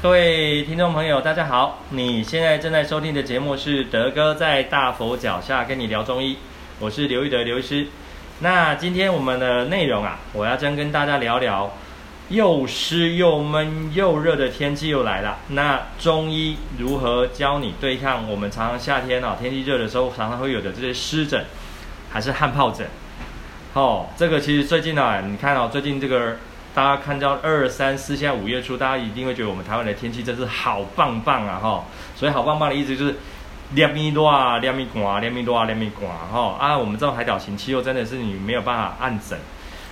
各位听众朋友，大家好！你现在正在收听的节目是德哥在大佛脚下跟你聊中医，我是刘玉德刘医师。那今天我们的内容啊，我要将跟大家聊聊又湿又闷又热的天气又来了。那中医如何教你对抗我们常常夏天啊天气热的时候常常会有的这些湿疹，还是汗疱疹？哦，这个其实最近啊，你看哦，最近这个。大家看到二三四，现在五月初，大家一定会觉得我们台湾的天气真是好棒棒啊！哈，所以好棒棒的意思就是凉咪多啊，凉咪寒，凉咪多啊，凉咪寒哈啊！我们这种海岛型气候真的是你没有办法按整，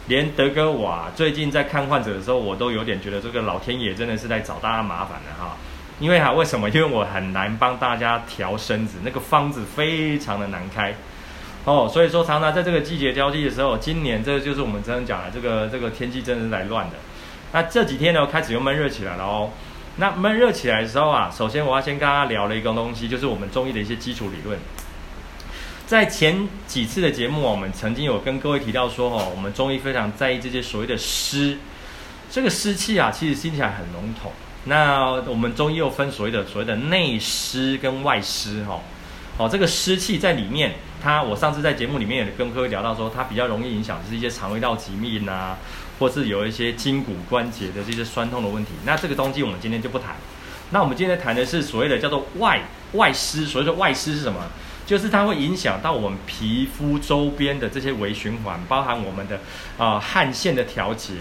连德哥我啊，最近在看患者的时候，我都有点觉得这个老天爷真的是在找大家麻烦了哈。因为哈，为什么？因为我很难帮大家调身子，那个方子非常的难开。哦，所以说常常在这个季节交替的时候，今年这个就是我们真的讲的这个这个天气真的是来乱的。那这几天呢，开始又闷热起来了哦。那闷热起来的时候啊，首先我要先跟大家聊了一个东西，就是我们中医的一些基础理论。在前几次的节目，我们曾经有跟各位提到说，哦，我们中医非常在意这些所谓的湿，这个湿气啊，其实听起来很笼统。那我们中医又分所谓的所谓的内湿跟外湿，哈。哦这个湿气在里面，它我上次在节目里面也跟各位聊到说，它比较容易影响就是一些肠胃道疾病啊，或是有一些筋骨关节的这些酸痛的问题。那这个东西我们今天就不谈。那我们今天谈的是所谓的叫做外外湿。所谓的外湿是什么？就是它会影响到我们皮肤周边的这些微循环，包含我们的啊、汗腺的调节，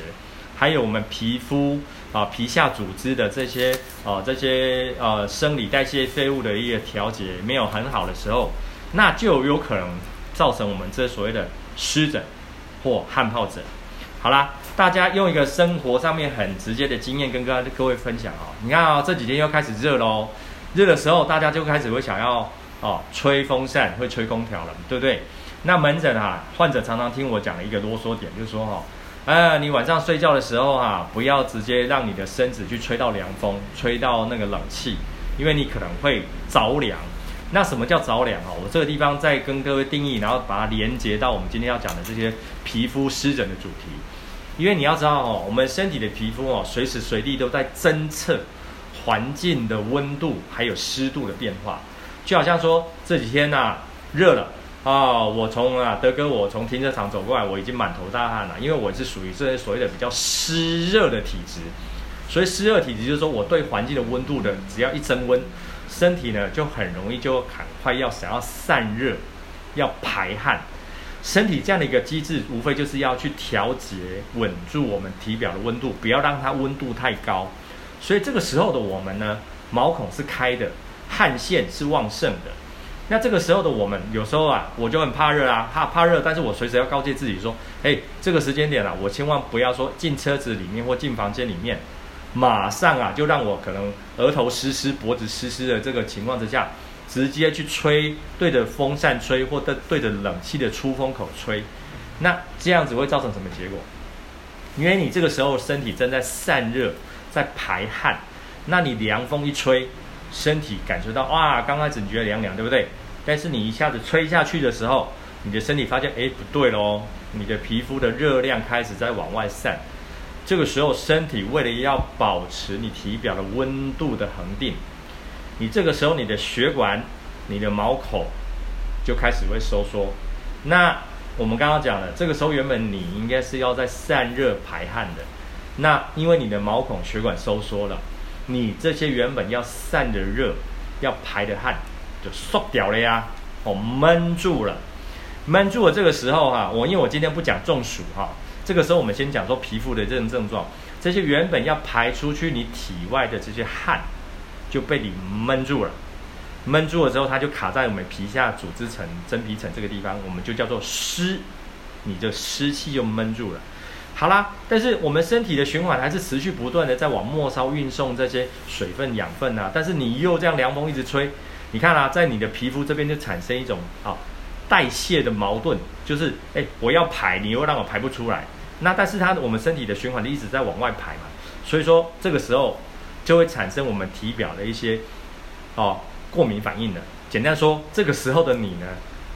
还有我们皮肤。啊，皮下组织的这些啊，这些呃生理代谢废物的一个调节没有很好的时候，那就有可能造成我们这所谓的湿疹或汗疱疹。好啦，大家用一个生活上面很直接的经验跟各各位分享哦。你看啊，这几天又开始热喽，热的时候大家就开始会想要哦吹风扇，会吹空调了，对不对？那门诊啊，患者常常听我讲的一个啰嗦点，就是说哈。呃，你晚上睡觉的时候啊，不要直接让你的身子去吹到凉风，吹到那个冷气，因为你可能会着凉。那什么叫着凉啊？我这个地方再跟各位定义，然后把它连接到我们今天要讲的这些皮肤湿疹的主题。因为你要知道哦，我们身体的皮肤哦，随时随地都在侦测环境的温度还有湿度的变化，就好像说这几天呐，热了。啊、哦，我从啊德哥，我从停车场走过来，我已经满头大汗了，因为我是属于这些所谓的比较湿热的体质，所以湿热体质就是说我对环境的温度的，只要一增温，身体呢就很容易就很快要想要散热，要排汗，身体这样的一个机制，无非就是要去调节稳住我们体表的温度，不要让它温度太高，所以这个时候的我们呢，毛孔是开的，汗腺是旺盛的。那这个时候的我们，有时候啊，我就很怕热啊，怕怕热，但是我随时要告诫自己说，哎，这个时间点啊，我千万不要说进车子里面或进房间里面，马上啊就让我可能额头湿湿、脖子湿湿的这个情况之下，直接去吹，对着风扇吹，或者对着冷气的出风口吹，那这样子会造成什么结果？因为你这个时候身体正在散热，在排汗，那你凉风一吹。身体感受到哇，刚开始你觉得凉凉，对不对？但是你一下子吹下去的时候，你的身体发现，哎，不对喽，你的皮肤的热量开始在往外散。这个时候，身体为了要保持你体表的温度的恒定，你这个时候你的血管、你的毛孔就开始会收缩。那我们刚刚讲了，这个时候原本你应该是要在散热排汗的，那因为你的毛孔血管收缩了。你这些原本要散的热，要排的汗，就缩掉了呀，哦，闷住了，闷住了。这个时候哈，我因为我今天不讲中暑哈，这个时候我们先讲说皮肤的这种症状，这些原本要排出去你体外的这些汗，就被你闷住了，闷住了之后，它就卡在我们皮下组织层、真皮层这个地方，我们就叫做湿，你的湿气就闷住了。好啦，但是我们身体的循环还是持续不断的在往末梢运送这些水分、养分啊。但是你又这样凉风一直吹，你看啊，在你的皮肤这边就产生一种啊代谢的矛盾，就是哎，我要排，你又让我排不出来。那但是它我们身体的循环一直在往外排嘛，所以说这个时候就会产生我们体表的一些哦过敏反应的。简单说，这个时候的你呢，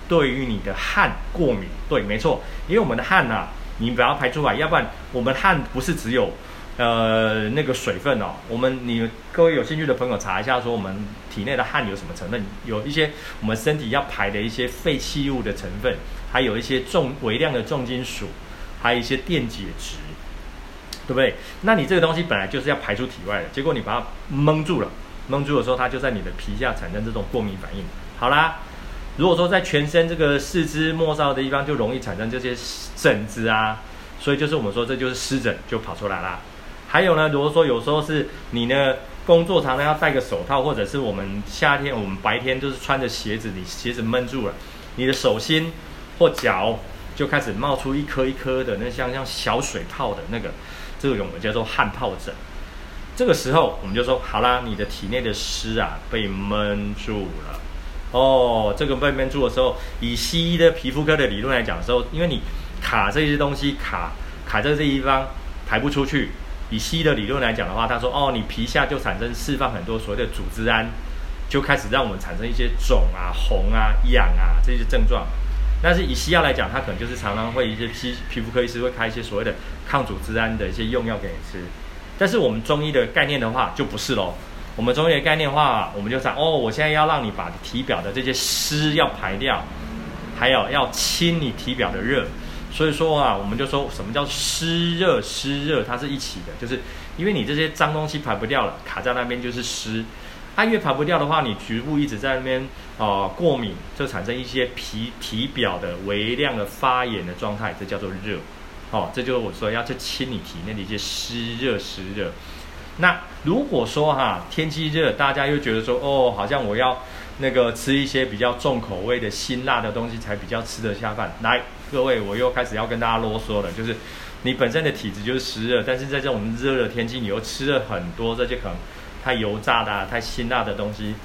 对于你的汗过敏，对，没错，因为我们的汗呐、你把它排出来，要不然我们汗不是只有呃那个水分哦，我们你各位有兴趣的朋友查一下，说我们体内的汗有什么成分？有一些我们身体要排的一些废弃物的成分，还有一些重微量的重金属，还有一些电解质，对不对？那你这个东西本来就是要排出体外的，结果你把它蒙住了，蒙住的时候，它就在你的皮下产生这种过敏反应。好啦。如果说在全身这个四肢末梢的地方就容易产生这些疹子啊，所以就是我们说这就是湿疹就跑出来啦。还有呢，如果说有时候是你呢工作常常要戴个手套，或者是我们夏天我们白天就是穿着鞋子，你鞋子闷住了，你的手心或脚就开始冒出一颗一颗的那像像小水泡的那个，这个我们叫做汗疱疹。这个时候我们就说好啦，你的体内的湿啊被闷住了。哦，这个被闷住的时候，以西医的皮肤科的理论来讲的时候，因为你卡这些东西卡卡在这地方排不出去，以西医的理论来讲的话，他说哦，你皮下就产生释放很多所谓的组织胺，就开始让我们产生一些肿啊、红啊、痒啊这些症状。但是以西药来讲，它可能就是常常会一些皮皮肤科医师会开一些所谓的抗组织胺的一些用药给你吃。但是我们中医的概念的话，就不是喽。我们中医的概念话，我们就讲哦，我现在要让你把体表的这些湿要排掉，还有要清你体表的热。所以说啊，我们就说什么叫湿热？湿热它是一起的，就是因为你这些脏东西排不掉了，卡在那边就是湿。它越排不掉的话，你局部一直在那边啊、呃、过敏，就产生一些皮体表的微量的发炎的状态，这叫做热。哦，这就是我说要去清你体内的一些湿热湿热。那如果说哈天气热，大家又觉得说哦，好像我要那个吃一些比较重口味的辛辣的东西才比较吃得下饭。来，各位，我又开始要跟大家啰嗦了，就是你本身的体质就是湿热，但是在这种热的天气，你又吃了很多这些可能太油炸的、啊、太辛辣的东西，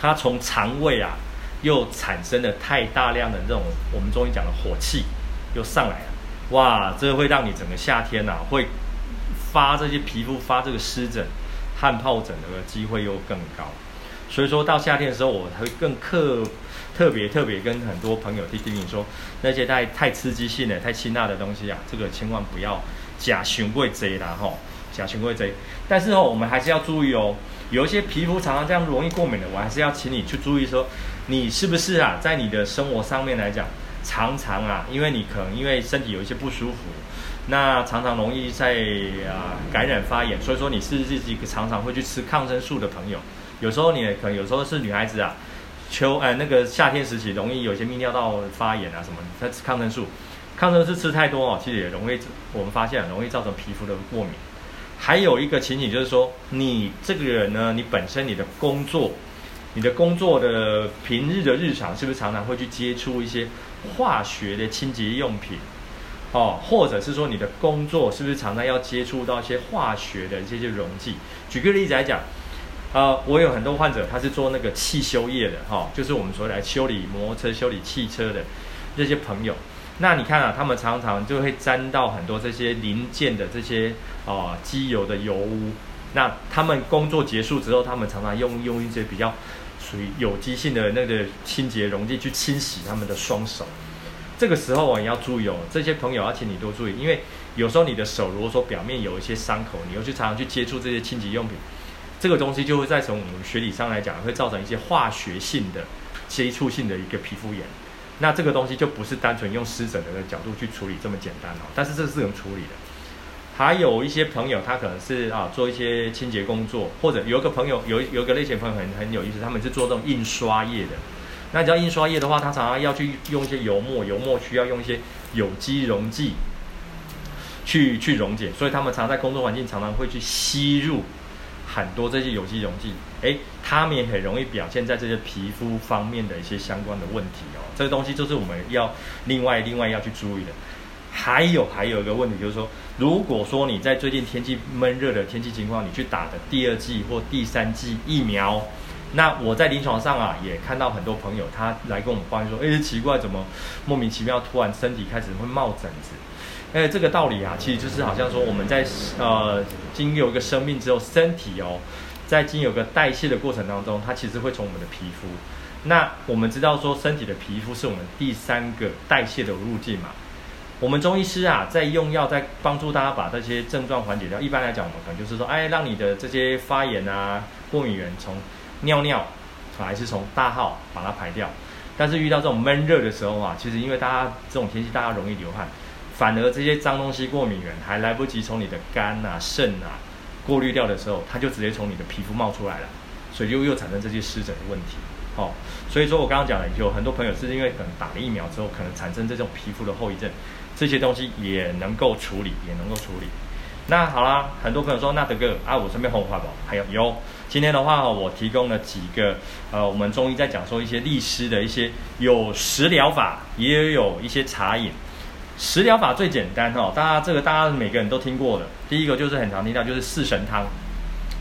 它从肠胃啊又产生了太大量的这种我们中医讲的火气又上来了，哇，这会让你整个夏天呐、啊、会。发这些皮肤发这个湿疹、汗疱疹的机会又更高，所以说到夏天的时候，我会更特特别特别跟很多朋友提醒你说，那些太太刺激性的、太辛辣的东西啊，这个千万不要假循规贼啦吼，假循规贼。但是哦，我们还是要注意哦，有一些皮肤常常这样容易过敏的，我还是要请你去注意说，你是不是啊，在你的生活上面来讲，常常啊，因为你可能因为身体有一些不舒服。那常常容易在啊感染发炎，所以说你是自己常常会去吃抗生素的朋友，有时候你可能有时候是女孩子啊，秋哎那个夏天时期容易有些泌尿道发炎啊什么，在吃抗生素，抗生素吃太多哦，其实也容易我们发现容易造成皮肤的过敏。还有一个情景就是说，你这个人呢，你本身你的工作，你的工作的平日的日常是不是常常会去接触一些化学的清洁用品？哦，或者是说你的工作是不是常常要接触到一些化学的这些溶剂？举个例子来讲，呃，我有很多患者他是做那个汽修业的，哈、哦，就是我们说来修理摩托车、修理汽车的这些朋友。那你看啊，他们常常就会沾到很多这些零件的这些啊、机油的油污。那他们工作结束之后，他们常常用用一些比较属于有机性的那个清洁溶剂去清洗他们的双手。这个时候我也要注意哦，这些朋友要请你多注意，因为有时候你的手如果说表面有一些伤口，你又去常常去接触这些清洁用品，这个东西就会再从我们学理上来讲，会造成一些化学性的接触性的一个皮肤炎。那这个东西就不是单纯用湿疹的角度去处理这么简单哦，但是这是能处理的。还有一些朋友他可能是啊做一些清洁工作，或者有一个朋友有有一个类型朋友很很有意思，他们是做这种印刷业的。那只要印刷业的话，它常常要去用一些油墨，油墨需要用一些有机溶剂去去溶解，所以他们常在工作环境常常会去吸入很多这些有机溶剂，诶，他们也很容易表现在这些皮肤方面的一些相关的问题哦。这个东西就是我们要另外另外要去注意的。还有还有一个问题就是说，如果说你在最近天气闷热的天气情况，你去打的第二剂或第三剂疫苗。那我在临床上啊，也看到很多朋友，他来跟我们抱怨说，哎，奇怪，怎么莫名其妙突然身体开始会冒疹子？哎，这个道理啊，其实就是好像说我们在呃经有一个生命之后，身体哦，在经有个代谢的过程当中，它其实会从我们的皮肤。那我们知道说，身体的皮肤是我们第三个代谢的路径嘛。我们中医师啊，在用药，在帮助大家把这些症状缓解掉。一般来讲，我们可能就是说，哎，让你的这些发炎啊、过敏源从尿尿，还是从大号把它排掉。但是遇到这种闷热的时候啊，其实因为大家这种天气，大家容易流汗，反而这些脏东西、过敏源还来不及从你的肝啊、肾啊过滤掉的时候，它就直接从你的皮肤冒出来了，所以就又产生这些湿疹的问题。哦，所以说我刚刚讲了，有很多朋友是因为可能打了疫苗之后，可能产生这种皮肤的后遗症，这些东西也能够处理，也能够处理。那好啦，很多朋友说，那德哥啊，我顺便红花宝，还有有，今天的话我提供了几个，呃，我们中医在讲说一些利湿的一些有食疗法，也有一些茶饮。食疗法最简单哦，大家这个大家每个人都听过的，第一个就是很常听到就是四神汤，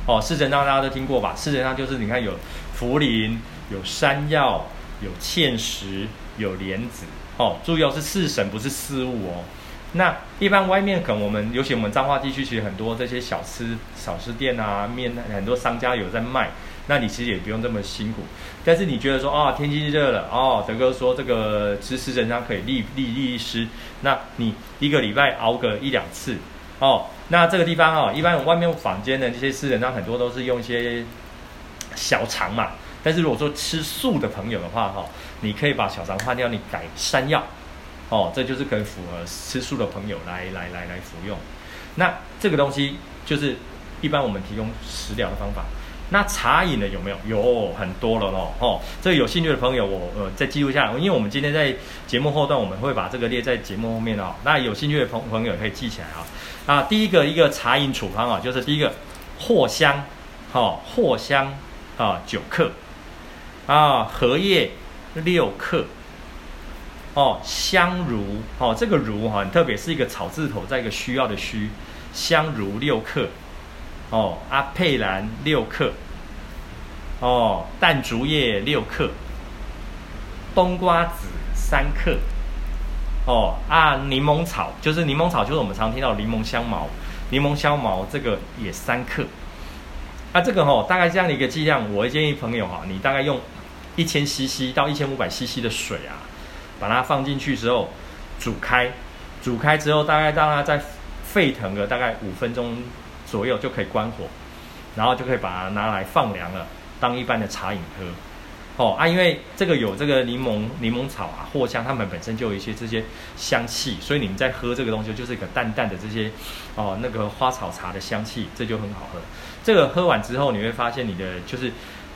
哦，四神汤大家都听过吧？四神汤就是你看有茯苓。有山药，有芡实，有莲子，哦，注意哦，是四神，不是四物哦。那一般外面可能我们，尤其我们彰化地区，其实很多这些小吃、小吃店啊，面很多商家有在卖。那你其实也不用这么辛苦。但是你觉得说，哦，天气热了，哦，德哥说这个吃四神汤可以利利利湿，那你一个礼拜熬个一两次，哦，那这个地方哦，一般外面坊间的这些四神汤很多都是用一些小肠嘛。但是如果说吃素的朋友的话，哈，你可以把小肠换掉，你改山药，哦，这就是可以符合吃素的朋友来来来来服用。那这个东西就是一般我们提供食疗的方法。那茶饮的有没有？有很多了咯。哦，这个有兴趣的朋友，我呃再记录下来，因为我们今天在节目后段我们会把这个列在节目后面哦。那有兴趣的朋朋友可以记起来啊。啊，第一个一个茶饮处方啊，就是第一个藿香，哦，藿香啊九克。啊，荷叶六克，哦，香茹，哦，这个茹哈特别，是一个草字头，再一个需要的需，香茹六克，哦，阿佩兰六克，哦，淡竹叶六克，冬瓜子三克，哦，啊，柠檬草就是柠檬草，就是我们常听到柠檬香茅，柠檬香茅这个也三克。那、啊、这个哈、哦，大概这样的一个剂量，我会建议朋友哈，你大概用一千 CC 到一千五百 CC 的水啊，把它放进去之后煮开，煮开之后大概让它再沸腾个大概五分钟左右就可以关火，然后就可以把它拿来放凉了，当一般的茶饮喝。哦啊，因为这个有这个柠檬柠檬草啊，藿香，它们本身就有一些这些香气，所以你们在喝这个东西就是一个淡淡的这些哦那个花草茶的香气，这就很好喝。这个喝完之后，你会发现你的就是，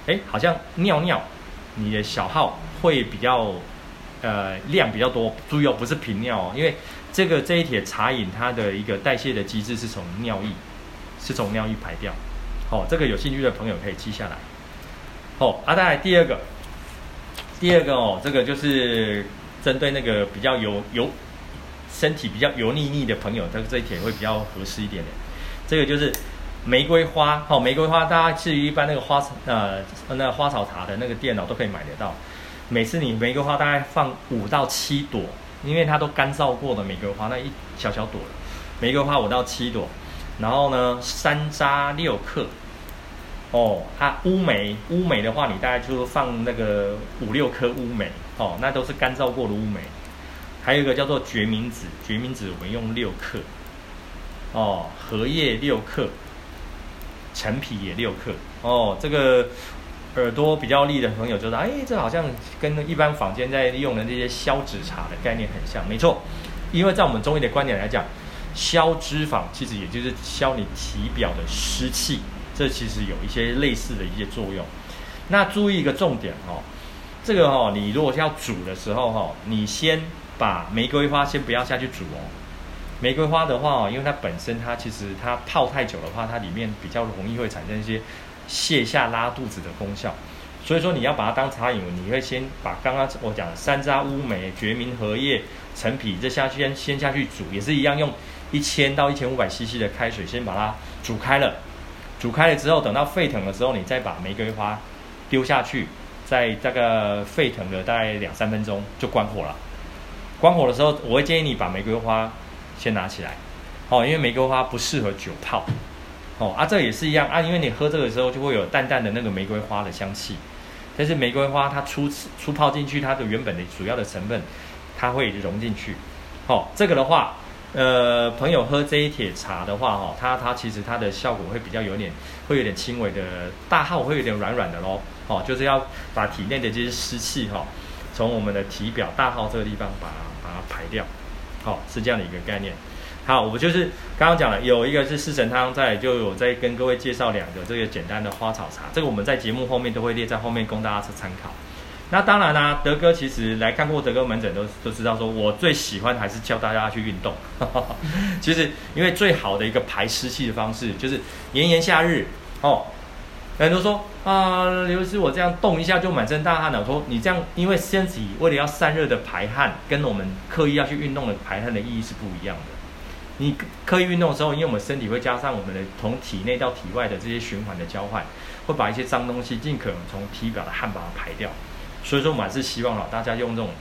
哎，好像尿尿，你的小号会比较呃量比较多。注意哦，不是频尿哦，因为这个这一帖茶饮它的一个代谢的机制是从尿液，是从尿液排掉。哦，这个有兴趣的朋友可以记下来。哦，啊，再来第二个，第二个哦，这个就是针对那个比较油油身体比较油腻腻的朋友，这个这一帖会比较合适一点的。这个就是玫瑰花，哦，玫瑰花，大家至于一般那个花呃那、花草茶的那个店哦，都可以买得到。每次你玫瑰花大概放五到七朵，因为它都干燥过的玫瑰花，那一小小朵玫瑰花五到七朵，然后呢，山楂六克。哦，啊，乌梅，乌梅的话，你大概就是放那个五六颗乌梅，哦，那都是干燥过的乌梅。还有一个叫做决明子，决明子我们用六克，哦，荷叶六克，陈皮也六克，哦，这个耳朵比较利的朋友就说，哎，这好像跟一般坊间在用的这些消脂茶的概念很像，没错，因为在我们中医的观点来讲，消脂肪其实也就是消你体表的湿气。这其实有一些类似的一些作用。那注意一个重点哦，这个哦，你如果要煮的时候哈，你先把玫瑰花先不要下去煮哦。玫瑰花的话哦，因为它本身它其实它泡太久的话，它里面比较容易会产生一些泻下拉肚子的功效。所以说你要把它当茶饮，你会先把刚刚我讲的山楂、乌梅、决明、荷叶、陈皮这下先先下去煮，也是一样用一千到一千五百 CC 的开水先把它煮开了。煮开了之后，等到沸腾的时候，你再把玫瑰花丢下去，在这个沸腾的大概两三分钟就关火了。关火的时候，我会建议你把玫瑰花先拿起来，哦，因为玫瑰花不适合久泡，哦啊，这也是一样啊，因为你喝这个时候就会有淡淡的那个玫瑰花的香气，但是玫瑰花它初次初泡进去，它的原本的主要的成分它会融进去，哦，这个的话，呃，朋友喝这一铁茶的话，哈、哦，它它其实它的效果会比较有点，会有点轻微的大号，会有点软软的喽。哦，就是要把体内的这些湿气哈，从我们的体表大号这个地方把把它排掉。好、哦，是这样的一个概念。好，我就是刚刚讲了，有一个是四神汤，再就有在跟各位介绍两个这个简单的花草茶，这个我们在节目后面都会列在后面供大家去参考。那当然啦、德哥其实来看过德哥门诊都都知道，说我最喜欢还是教大家去运动。其实因为最好的一个排湿气的方式，就是炎炎夏日哦，很多人说啊，刘师我这样动一下就满身大汗了。我说你这样，因为身体为了要散热的排汗，跟我们刻意要去运动的排汗的意义是不一样的。你刻意运动的时候，因为我们身体会加上我们的从体内到体外的这些循环的交换，会把一些脏东西尽可能从体表的汗把它排掉。所以说，我们还是希望大家用这种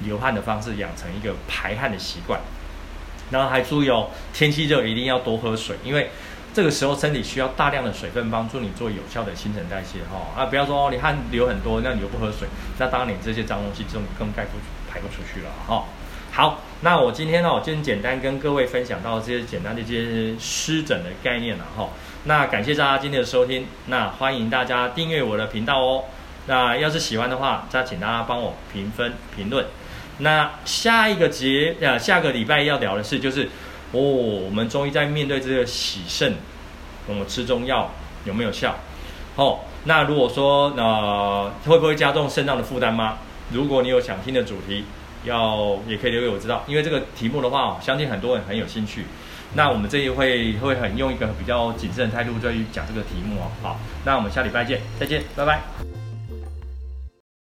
流汗的方式养成一个排汗的习惯。然后还注意哦，天气热一定要多喝水，因为这个时候身体需要大量的水分帮助你做有效的新陈代谢哈。啊，不要说，你汗流很多，那你又不喝水，那当然你这些脏东西就更盖不排不出去了哈。好，那我今天呢，我就简单跟各位分享到这些简单的一些湿疹的概念了哈。那感谢大家今天的收听，那欢迎大家订阅我的频道哦。那要是喜欢的话，再请大家帮我评分评论。那下一个节呃，下个礼拜要聊的是，就是哦，我们中医在面对这个洗肾，我们吃中药有没有效？哦，那如果说呃，会不会加重肾脏的负担吗？如果你有想听的主题。要也可以留给我知道，因为这个题目的话，相信很多人很有兴趣。那我们这一会会很用一个比较谨慎的态度，在于讲这个题目哦。好，那我们下礼拜见，再见，拜拜。